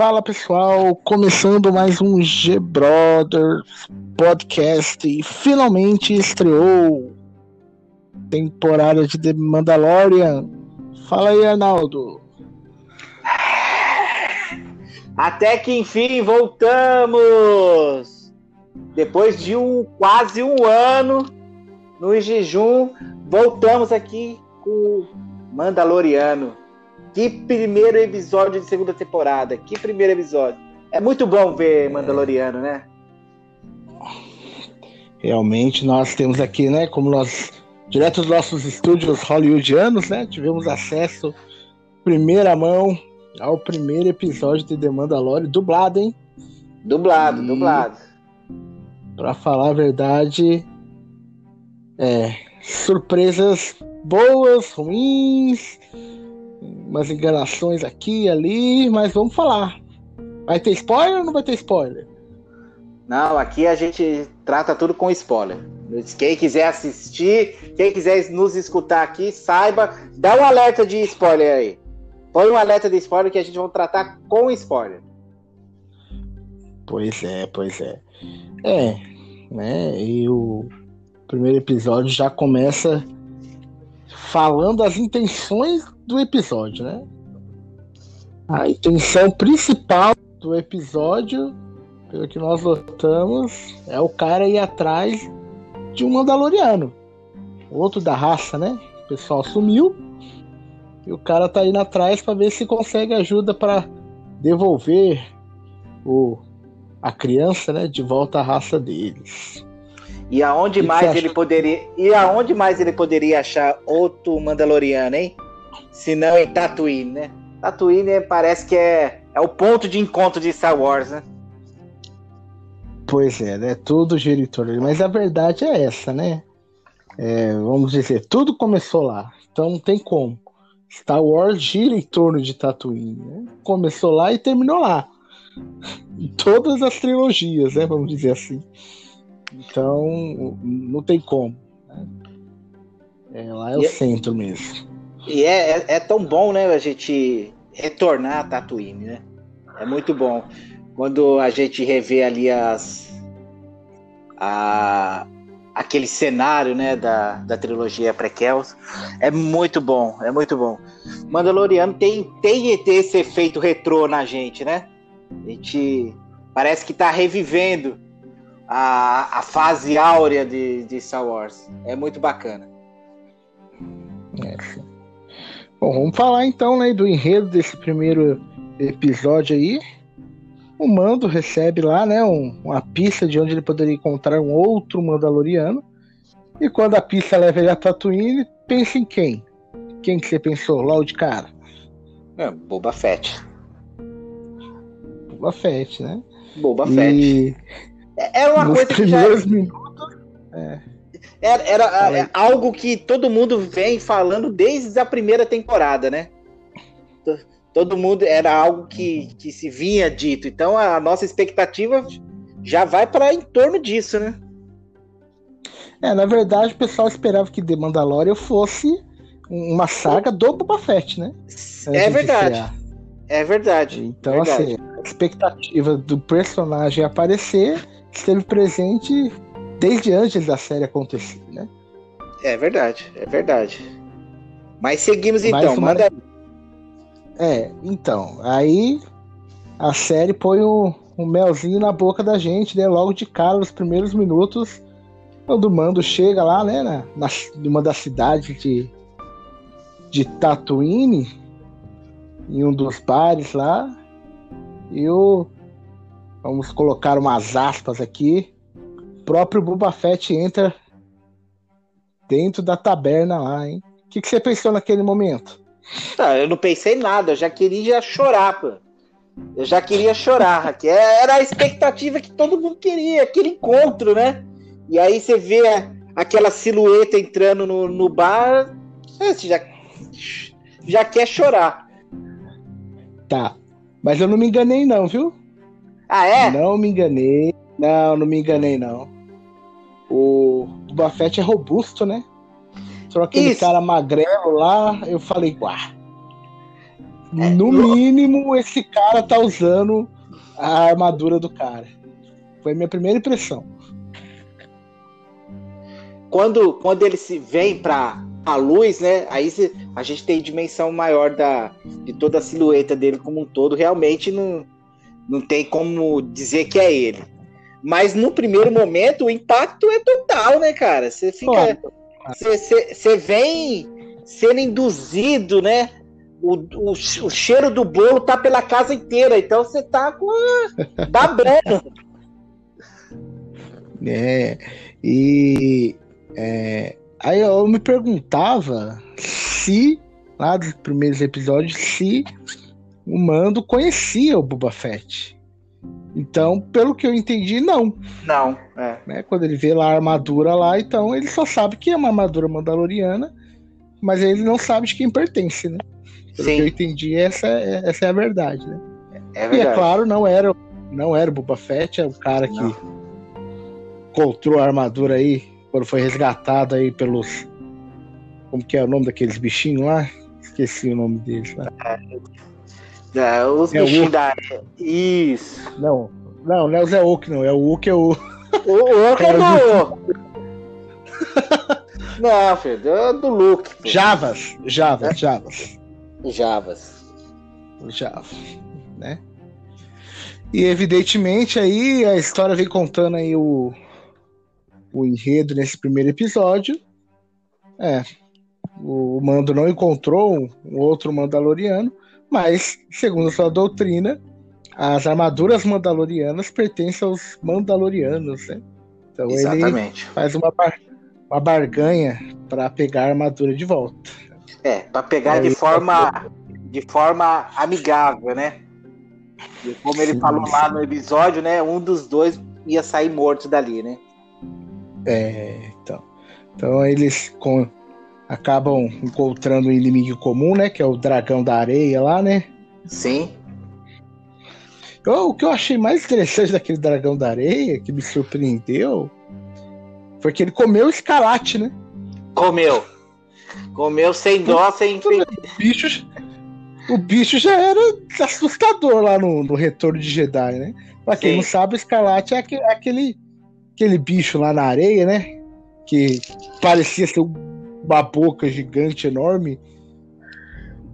Fala pessoal, começando mais um G Brothers podcast e finalmente estreou temporada de The Mandalorian. Fala aí, Arnaldo. Até que enfim voltamos! Depois de um quase um ano no jejum, voltamos aqui com o Mandaloriano. Que primeiro episódio de segunda temporada. Que primeiro episódio. É muito bom ver Mandaloriano, né? Realmente, nós temos aqui, né, como nós, direto dos nossos estúdios hollywoodianos, né, tivemos acesso, primeira mão, ao primeiro episódio de The Mandalorian, dublado, hein? Dublado, e, dublado. Pra falar a verdade, é, surpresas boas, ruins, umas enganações aqui e ali, mas vamos falar. Vai ter spoiler ou não vai ter spoiler? Não, aqui a gente trata tudo com spoiler. Quem quiser assistir, quem quiser nos escutar aqui, saiba, dá um alerta de spoiler aí. Põe um alerta de spoiler que a gente vai tratar com spoiler. Pois é, pois é. É, né? E o primeiro episódio já começa falando as intenções do episódio, né? A intenção principal do episódio, pelo que nós notamos, é o cara ir atrás de um Mandaloriano. Outro da raça, né? O pessoal sumiu. E o cara tá indo atrás para ver se consegue ajuda para devolver o, a criança, né, de volta à raça deles. E aonde mais ele poderia. E aonde mais ele poderia achar outro Mandaloriano, hein? Se não em Tatooine, né? Tatooine parece que é, é o ponto de encontro de Star Wars, né? Pois é, né? Tudo gira em torno Mas a verdade é essa, né? É, vamos dizer, tudo começou lá. Então não tem como. Star Wars gira em torno de Tatooine. Né? Começou lá e terminou lá. Em todas as trilogias, né? Vamos dizer assim. Então, não tem como. Né? É, lá é o é- centro mesmo. E é, é, é, tão bom, né, a gente retornar a Tatooine, né? É muito bom. Quando a gente revê ali as. A, aquele cenário, né, da, da trilogia Prequels, é muito bom, é muito bom. Mandaloriano tem, tem esse efeito retrô na gente, né? A gente parece que tá revivendo a, a fase áurea de, de Star Wars. É muito bacana. É. Bom, vamos falar então né, do enredo desse primeiro episódio aí. O Mando recebe lá né, um, uma pista de onde ele poderia encontrar um outro Mandaloriano. E quando a pista leva ele a Tatooine, pensa em quem? Quem que você pensou logo de cara? É, Boba Fett. Boba Fett, né? Boba e... Fett. É, era uma Nos coisa que já. Minutos, é. Era, era é, algo que todo mundo vem falando desde a primeira temporada, né? Todo mundo era algo que, que se vinha dito. Então a nossa expectativa já vai para em torno disso, né? É, na verdade, o pessoal esperava que The Mandalorian fosse uma saga do Boba Fett, né? É verdade. É verdade. Então, verdade. assim, a expectativa do personagem aparecer esteve presente desde antes da série acontecer, né? É verdade, é verdade. Mas seguimos então, Mas, manda. É, então, aí a série põe um, um, melzinho na boca da gente, né? Logo de cara, nos primeiros minutos, quando o mando chega lá, né? Na, na, numa das cidades de, de Tatooine, em um dos bares lá, e o Vamos colocar umas aspas aqui. O próprio Boba Fett entra dentro da taberna lá, hein? O que, que você pensou naquele momento? Ah, eu não pensei nada, eu já queria chorar, pô. Eu já queria chorar, que era a expectativa que todo mundo queria, aquele encontro, né? E aí você vê aquela silhueta entrando no, no bar, você já, já quer chorar. Tá, mas eu não me enganei não, viu? Ah, é? Não me enganei. Não, não me enganei, não. O Buffett é robusto, né? Só aquele Isso. cara magrelo lá, eu falei, uá. É, no mínimo, esse cara tá usando a armadura do cara. Foi a minha primeira impressão. Quando, quando ele se vem pra a luz, né? Aí a gente tem dimensão maior da, de toda a silhueta dele como um todo. Realmente não, não tem como dizer que é ele. Mas no primeiro momento o impacto é total, né, cara? Você fica. Você vem sendo induzido, né? O, o, o, cheiro do bolo tá pela casa inteira, então você tá com a... babando. É, e é, aí eu me perguntava se, lá dos primeiros episódios, se o Mando conhecia o Boba Fett. Então, pelo que eu entendi, não. Não, é. Né? Quando ele vê lá a armadura lá, então ele só sabe que é uma armadura mandaloriana, mas ele não sabe de quem pertence, né? Pelo Sim. que eu entendi, essa é, essa é a verdade, né? É verdade. E é claro, não era, não era o Boba Fett, é o cara que não. encontrou a armadura aí, quando foi resgatado aí pelos. Como que é o nome daqueles bichinhos lá? Esqueci o nome deles lá. É, é, os é bichinhos da. Isso. Não, não, não é o Zé Oak, não. É o Oak, é o. O Oak é, é do. não, filho, é do Luke. Pô. Javas, Javas, é. Javas. Javas. Javas, né? E evidentemente aí a história vem contando aí o, o enredo nesse primeiro episódio. É, o Mando não encontrou um outro Mandaloriano mas, segundo sua doutrina, as armaduras mandalorianas pertencem aos mandalorianos, né? Então Exatamente. ele faz uma, bar uma barganha para pegar a armadura de volta. É, para pegar Aí, de forma de forma amigável, né? E como ele sim, falou sim. lá no episódio, né? Um dos dois ia sair morto dali, né? É, então. Então eles com acabam encontrando um inimigo comum, né? Que é o dragão da areia lá, né? Sim. o que eu achei mais interessante daquele dragão da areia, que me surpreendeu, foi que ele comeu o escalate, né? Comeu. Comeu sem dó, sem. O bicho, o bicho já era assustador lá no, no Retorno de Jedi, né? Pra quem Sim. não sabe, o escalate é aquele, aquele, aquele bicho lá na areia, né? Que parecia ser um uma boca gigante, enorme.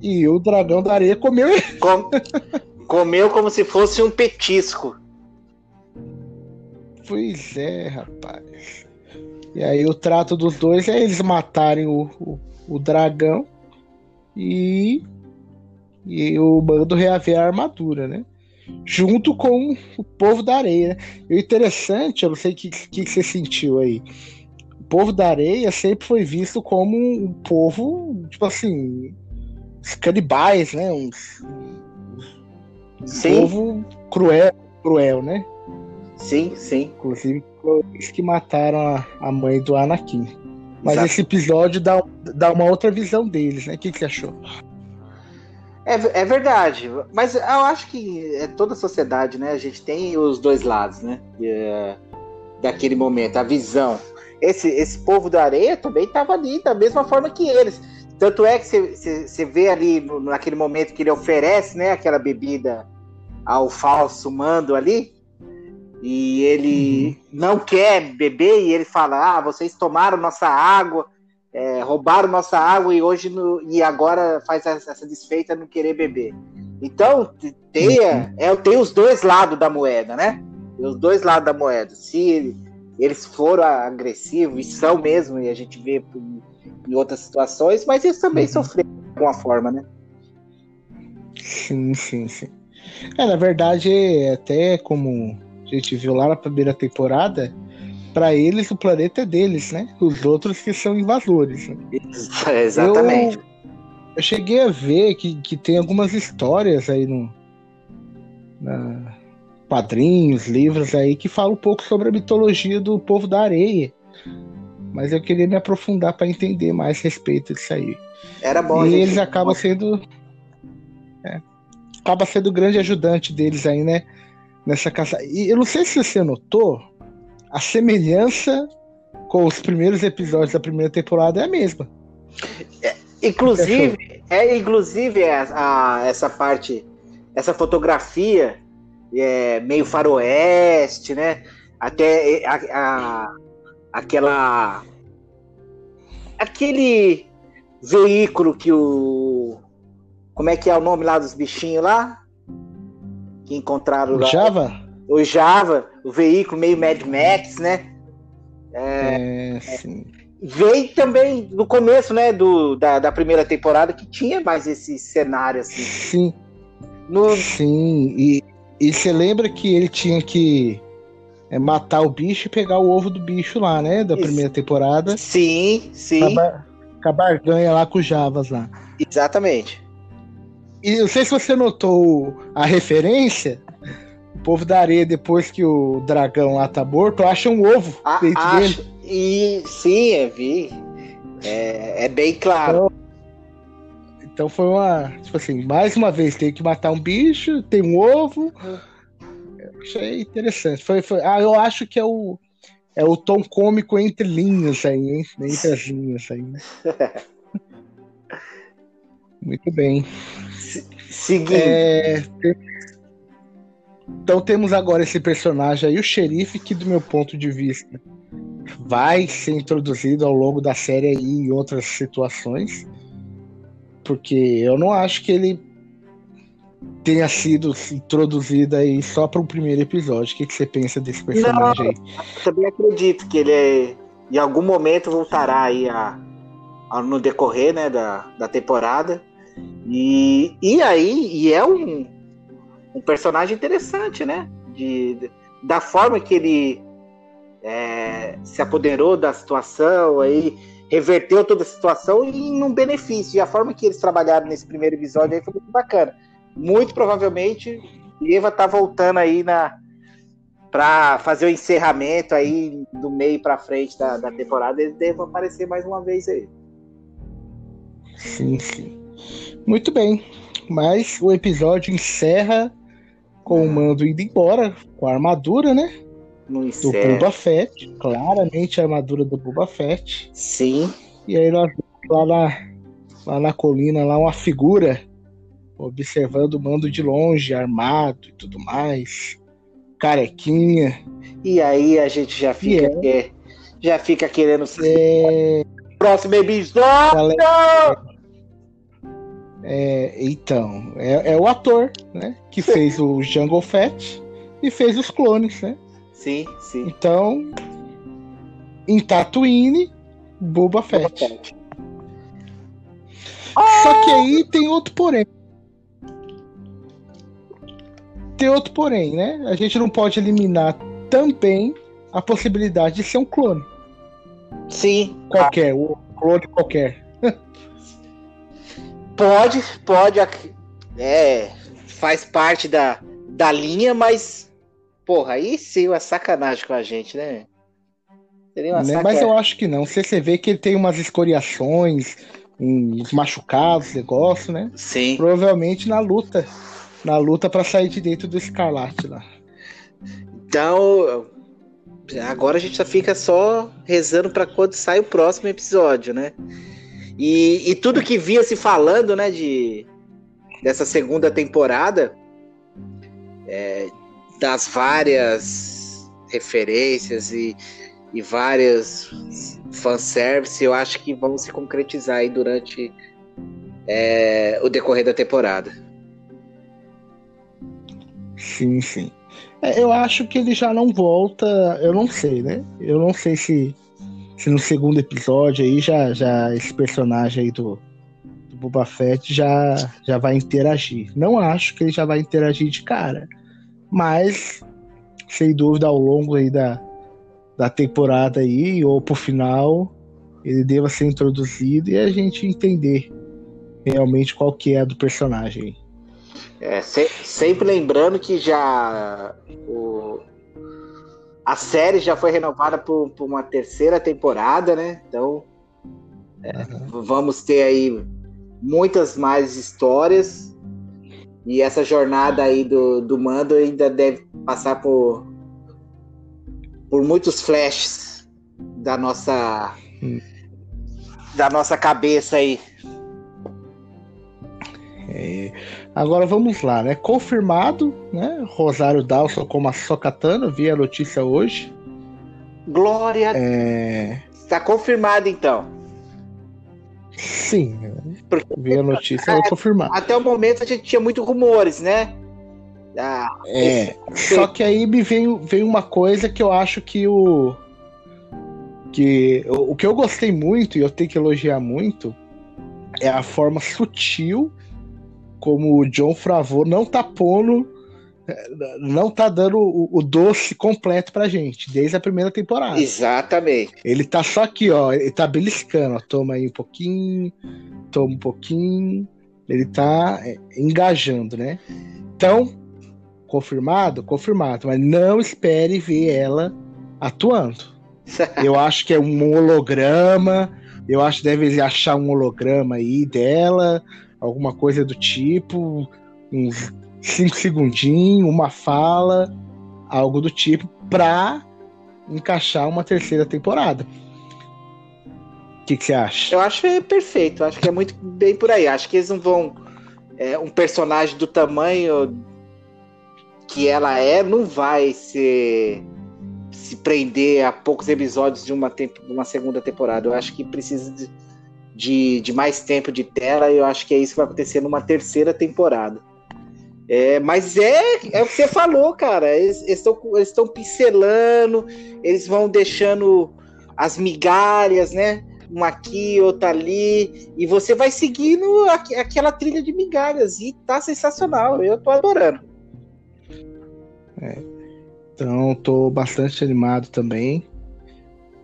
E o dragão da areia comeu ele. Com... comeu como se fosse um petisco. Pois é, rapaz. E aí o trato dos dois é eles matarem o, o, o dragão e, e o bando reaver a armadura, né? Junto com o povo da areia. Né? E o interessante, eu não sei o que, que, que você sentiu aí o povo da areia sempre foi visto como um povo, tipo assim, os canibais, né? Um, um povo cruel, cruel, né? Sim, sim. Inclusive, eles que mataram a, a mãe do Anakin. Mas Exato. esse episódio dá, dá uma outra visão deles, né? O que, que você achou? É, é verdade, mas eu acho que é toda a sociedade, né? A gente tem os dois lados, né? Uh, daquele momento, a visão esse, esse povo da areia também estava ali da mesma forma que eles. Tanto é que você vê ali no, naquele momento que ele oferece né, aquela bebida ao falso mando ali, e ele uhum. não quer beber, e ele fala: Ah, vocês tomaram nossa água, é, roubaram nossa água e hoje no, e agora faz essa desfeita não querer beber. Então, tem, uhum. é, tem os dois lados da moeda, né? Os dois lados da moeda. Se eles foram agressivos, e são mesmo, e a gente vê em outras situações, mas eles também uhum. sofreram de alguma forma, né? Sim, sim, sim. É, na verdade, até como a gente viu lá na primeira temporada, para eles o planeta é deles, né? Os outros que são invasores. Né? exatamente. Eu, eu, cheguei a ver que, que tem algumas histórias aí no, na, quadrinhos, livros aí que falam um pouco sobre a mitologia do povo da areia. Mas eu queria me aprofundar para entender mais a respeito disso aí. Era bom. E eles acabam sendo. É, acaba sendo o grande ajudante deles aí, né? Nessa caça. E eu não sei se você notou, a semelhança com os primeiros episódios da primeira temporada é a mesma. É, inclusive, É, inclusive, a, é, a, essa parte, essa fotografia é, meio faroeste, né? Até a, a, aquela. Aquele veículo que o. Como é que é o nome lá dos bichinhos lá? Que encontraram o lá. Java? O Java, o veículo meio Mad Max, né? É, é sim veio também no começo, né, do, da, da primeira temporada, que tinha mais esse cenário assim. Sim. No... Sim, e, e você lembra que ele tinha que é, matar o bicho e pegar o ovo do bicho lá, né, da primeira temporada. Sim, sim. Com a barganha lá com os Javas lá. Exatamente. E não sei se você notou a referência, o povo da areia, depois que o dragão lá tá morto, acha um ovo a, dentro acho, dele. E sim, eu vi. É, é bem claro. Então, então, foi uma. Tipo assim, mais uma vez tem que matar um bicho, tem um ovo. Eu achei interessante. Foi, foi, ah, eu acho que é o. É o tom cômico entre linhas aí, hein? Entre as linhas aí. Né? Muito bem. Seguindo. É, então temos agora esse personagem aí, o xerife, que do meu ponto de vista vai ser introduzido ao longo da série aí em outras situações. Porque eu não acho que ele tenha sido introduzido aí só para o primeiro episódio. O que, que você pensa desse personagem não, aí? Eu também acredito que ele é, em algum momento voltará aí a, a, no decorrer né, da, da temporada. E, e aí, e é um, um personagem interessante, né? De, de da forma que ele é, se apoderou da situação, aí reverteu toda a situação em um benefício. E a forma que eles trabalharam nesse primeiro episódio aí foi muito bacana. Muito provavelmente, Eva tá voltando aí na para fazer o encerramento aí do meio para frente da, da temporada, eles devem aparecer mais uma vez aí. Sim, sim. Muito bem. Mas o episódio encerra com o Mando indo embora com a armadura, né? No do Boba Fett, claramente a armadura do Boba Fett. Sim. E aí nós lá na, lá na colina, lá uma figura observando o mando de longe, armado e tudo mais. Carequinha. E aí a gente já fica, é. já fica querendo ser. É... Próximo episódio! É, então, é, é, o ator, né? Que fez o Jungle Fett e fez os clones, né? Sim, sim. Então, em Tatooine, Boba Fett. Boba Fett. Só que aí tem outro porém. Tem outro porém, né? A gente não pode eliminar também a possibilidade de ser um clone. Sim. Qualquer, o clone qualquer. pode, pode. É, faz parte da, da linha, mas Porra, aí sim uma sacanagem com a gente, né? Seria uma né? Mas eu acho que não. Se você vê que ele tem umas escoriações, uns machucados, negócio, né? Sim. Provavelmente na luta. Na luta para sair de dentro do escarlate lá. Então, agora a gente só fica só rezando para quando sai o próximo episódio, né? E, e tudo que via se falando, né, de dessa segunda temporada, é, das várias referências e, e várias fanservice, eu acho que vão se concretizar aí durante é, o decorrer da temporada. Sim, sim. É, eu acho que ele já não volta, eu não sei, né? Eu não sei se, se no segundo episódio aí já, já esse personagem aí do, do Boba Fett já, já vai interagir. Não acho que ele já vai interagir de cara mas sem dúvida ao longo aí da, da temporada aí, ou pro final, ele deva ser introduzido e a gente entender realmente qual que é do personagem. É, se, sempre lembrando que já o, a série já foi renovada por, por uma terceira temporada, né? Então é, vamos ter aí muitas mais histórias e essa jornada aí do, do Mando ainda deve passar por, por muitos flashes da nossa hum. da nossa cabeça aí. É, agora vamos lá, né? Confirmado, né? Rosário Dawson como a Sokatana, vi a notícia hoje. Glória! É... Está confirmado então. Sim, Porque, vi a notícia, é, confirmado. Até o momento a gente tinha muitos rumores, né? Ah, é, esse... só que aí me veio, veio uma coisa que eu acho que o. Que o que eu gostei muito, e eu tenho que elogiar muito, é a forma sutil como o John Favreau não tá pondo, não tá dando o, o, doce completo pra gente, desde a primeira temporada. Exatamente. Ele tá só aqui, ó, ele tá beliscando, ó, toma aí um pouquinho, toma um pouquinho, ele tá é, engajando, né? Então, confirmado? Confirmado, mas não espere ver ela atuando. Eu acho que é um holograma, eu acho que deve achar um holograma aí dela, alguma coisa do tipo, uns cinco segundinhos, uma fala, algo do tipo, pra encaixar uma terceira temporada. O que, você acha? Eu acho que é perfeito, acho que é muito bem por aí. Acho que eles não vão. É, um personagem do tamanho que ela é, não vai ser se prender a poucos episódios de uma, tempo, de uma segunda temporada. Eu acho que precisa de, de, de, mais tempo de tela e eu acho que é isso que vai acontecer numa terceira temporada. É, mas é, é o que você falou, cara. Eles estão pincelando, eles vão deixando as migalhas, né? Uma aqui, outra ali, e você vai seguindo aqu aquela trilha de migalhas, e tá sensacional. Eu tô adorando. É. Então, estou bastante animado também.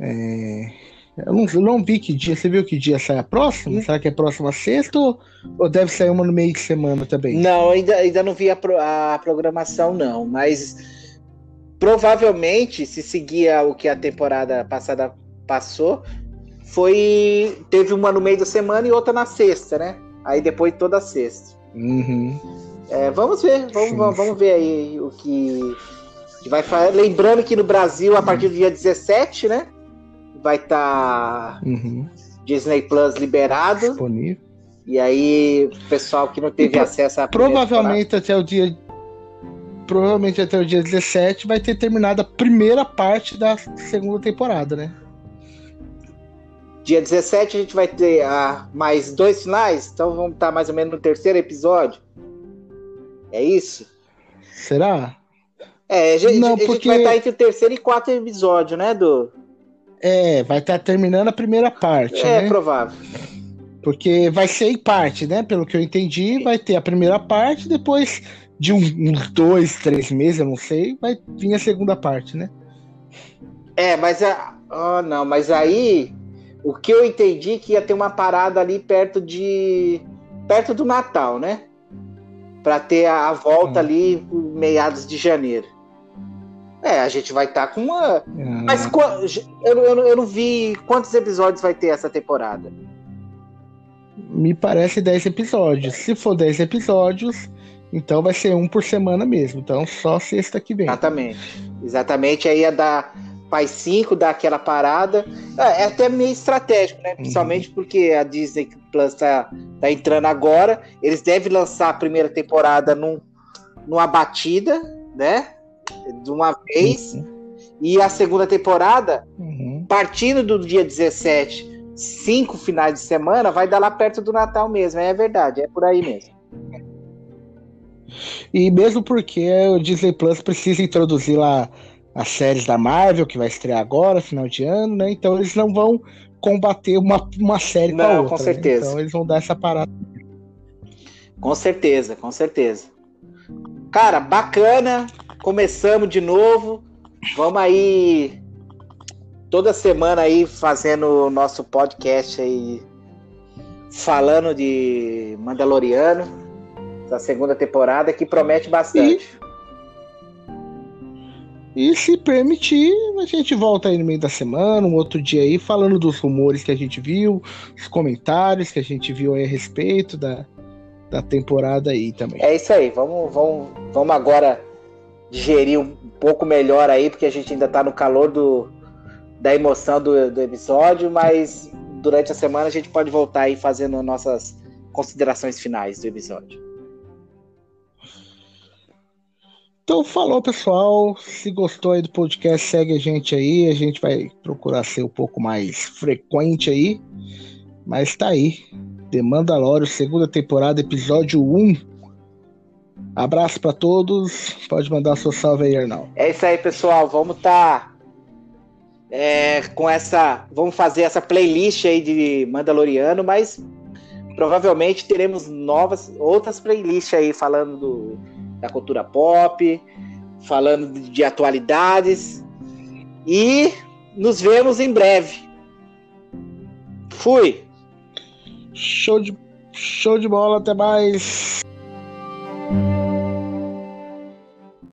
É... Eu não, eu não, vi que dia. Você viu que dia sai a próxima? Hum. Será que é próxima sexta ou, ou, deve sair uma no meio de semana também? Não, ainda, ainda não vi a, pro, a programação, não. Mas provavelmente, se seguir o que a temporada passada passou, foi. Teve uma no meio da semana e outra na sexta, né? Aí depois toda sexta. Uhum. É, vamos ver, vamos, vamos, vamos ver aí o que vai falar. Lembrando que no Brasil, a partir do dia 17, né? Vai estar tá uhum. Disney Plus liberado. Disponível. E aí, o pessoal que não teve então, acesso a. Provavelmente até o dia. Provavelmente até o dia 17 vai ter terminado a primeira parte da segunda temporada, né? Dia 17 a gente vai ter ah, mais dois finais, então vamos estar mais ou menos no terceiro episódio. É isso? Será? É, a gente, não, porque... a gente vai estar entre o terceiro e quarto episódio, né, do. É, vai estar terminando a primeira parte. É né? provável. Porque vai ser em parte, né? Pelo que eu entendi, vai ter a primeira parte, depois de um, uns dois, três meses, eu não sei, vai vir a segunda parte, né? É, mas a. Oh, não, mas aí o que eu entendi é que ia ter uma parada ali perto de. perto do Natal, né? Para ter a, a volta hum. ali meados de janeiro. É, a gente vai estar tá com uma. Uhum. Mas eu, eu, eu não vi quantos episódios vai ter essa temporada. Me parece 10 episódios. Se for 10 episódios, então vai ser um por semana mesmo. Então só sexta que vem. Exatamente. Exatamente. Aí ia dar. Faz 5, dá aquela parada. É, é, até meio estratégico, né? Principalmente uhum. porque a Disney Plus tá, tá entrando agora. Eles devem lançar a primeira temporada num, numa batida, né? De uma vez. Uhum. E a segunda temporada, uhum. partindo do dia 17, cinco finais de semana, vai dar lá perto do Natal mesmo. É verdade, é por aí mesmo. E mesmo porque o Disney Plus precisa introduzir lá as séries da Marvel, que vai estrear agora, final de ano, né? Então eles não vão combater uma, uma série não, com a outra. Com certeza. Né? Então eles vão dar essa parada. Com certeza, com certeza. Cara, bacana. Começamos de novo. Vamos aí toda semana aí fazendo o nosso podcast aí falando de Mandaloriano da segunda temporada que promete bastante. E, e se permitir, a gente volta aí no meio da semana, um outro dia aí, falando dos rumores que a gente viu, os comentários que a gente viu aí a respeito da, da temporada aí também. É isso aí, vamos, vamos, vamos agora digerir um pouco melhor aí, porque a gente ainda está no calor do, da emoção do, do episódio, mas durante a semana a gente pode voltar aí fazendo nossas considerações finais do episódio. Então, falou pessoal. Se gostou aí do podcast, segue a gente aí. A gente vai procurar ser um pouco mais frequente aí. Mas tá aí. The Mandalorian, segunda temporada, episódio 1. Abraço para todos. Pode mandar seu salve aí, Arnal. É isso aí, pessoal. Vamos tá é, com essa. Vamos fazer essa playlist aí de Mandaloriano, mas provavelmente teremos novas outras playlists aí falando do, da cultura pop, falando de, de atualidades. E nos vemos em breve. Fui. Show de, show de bola, até mais.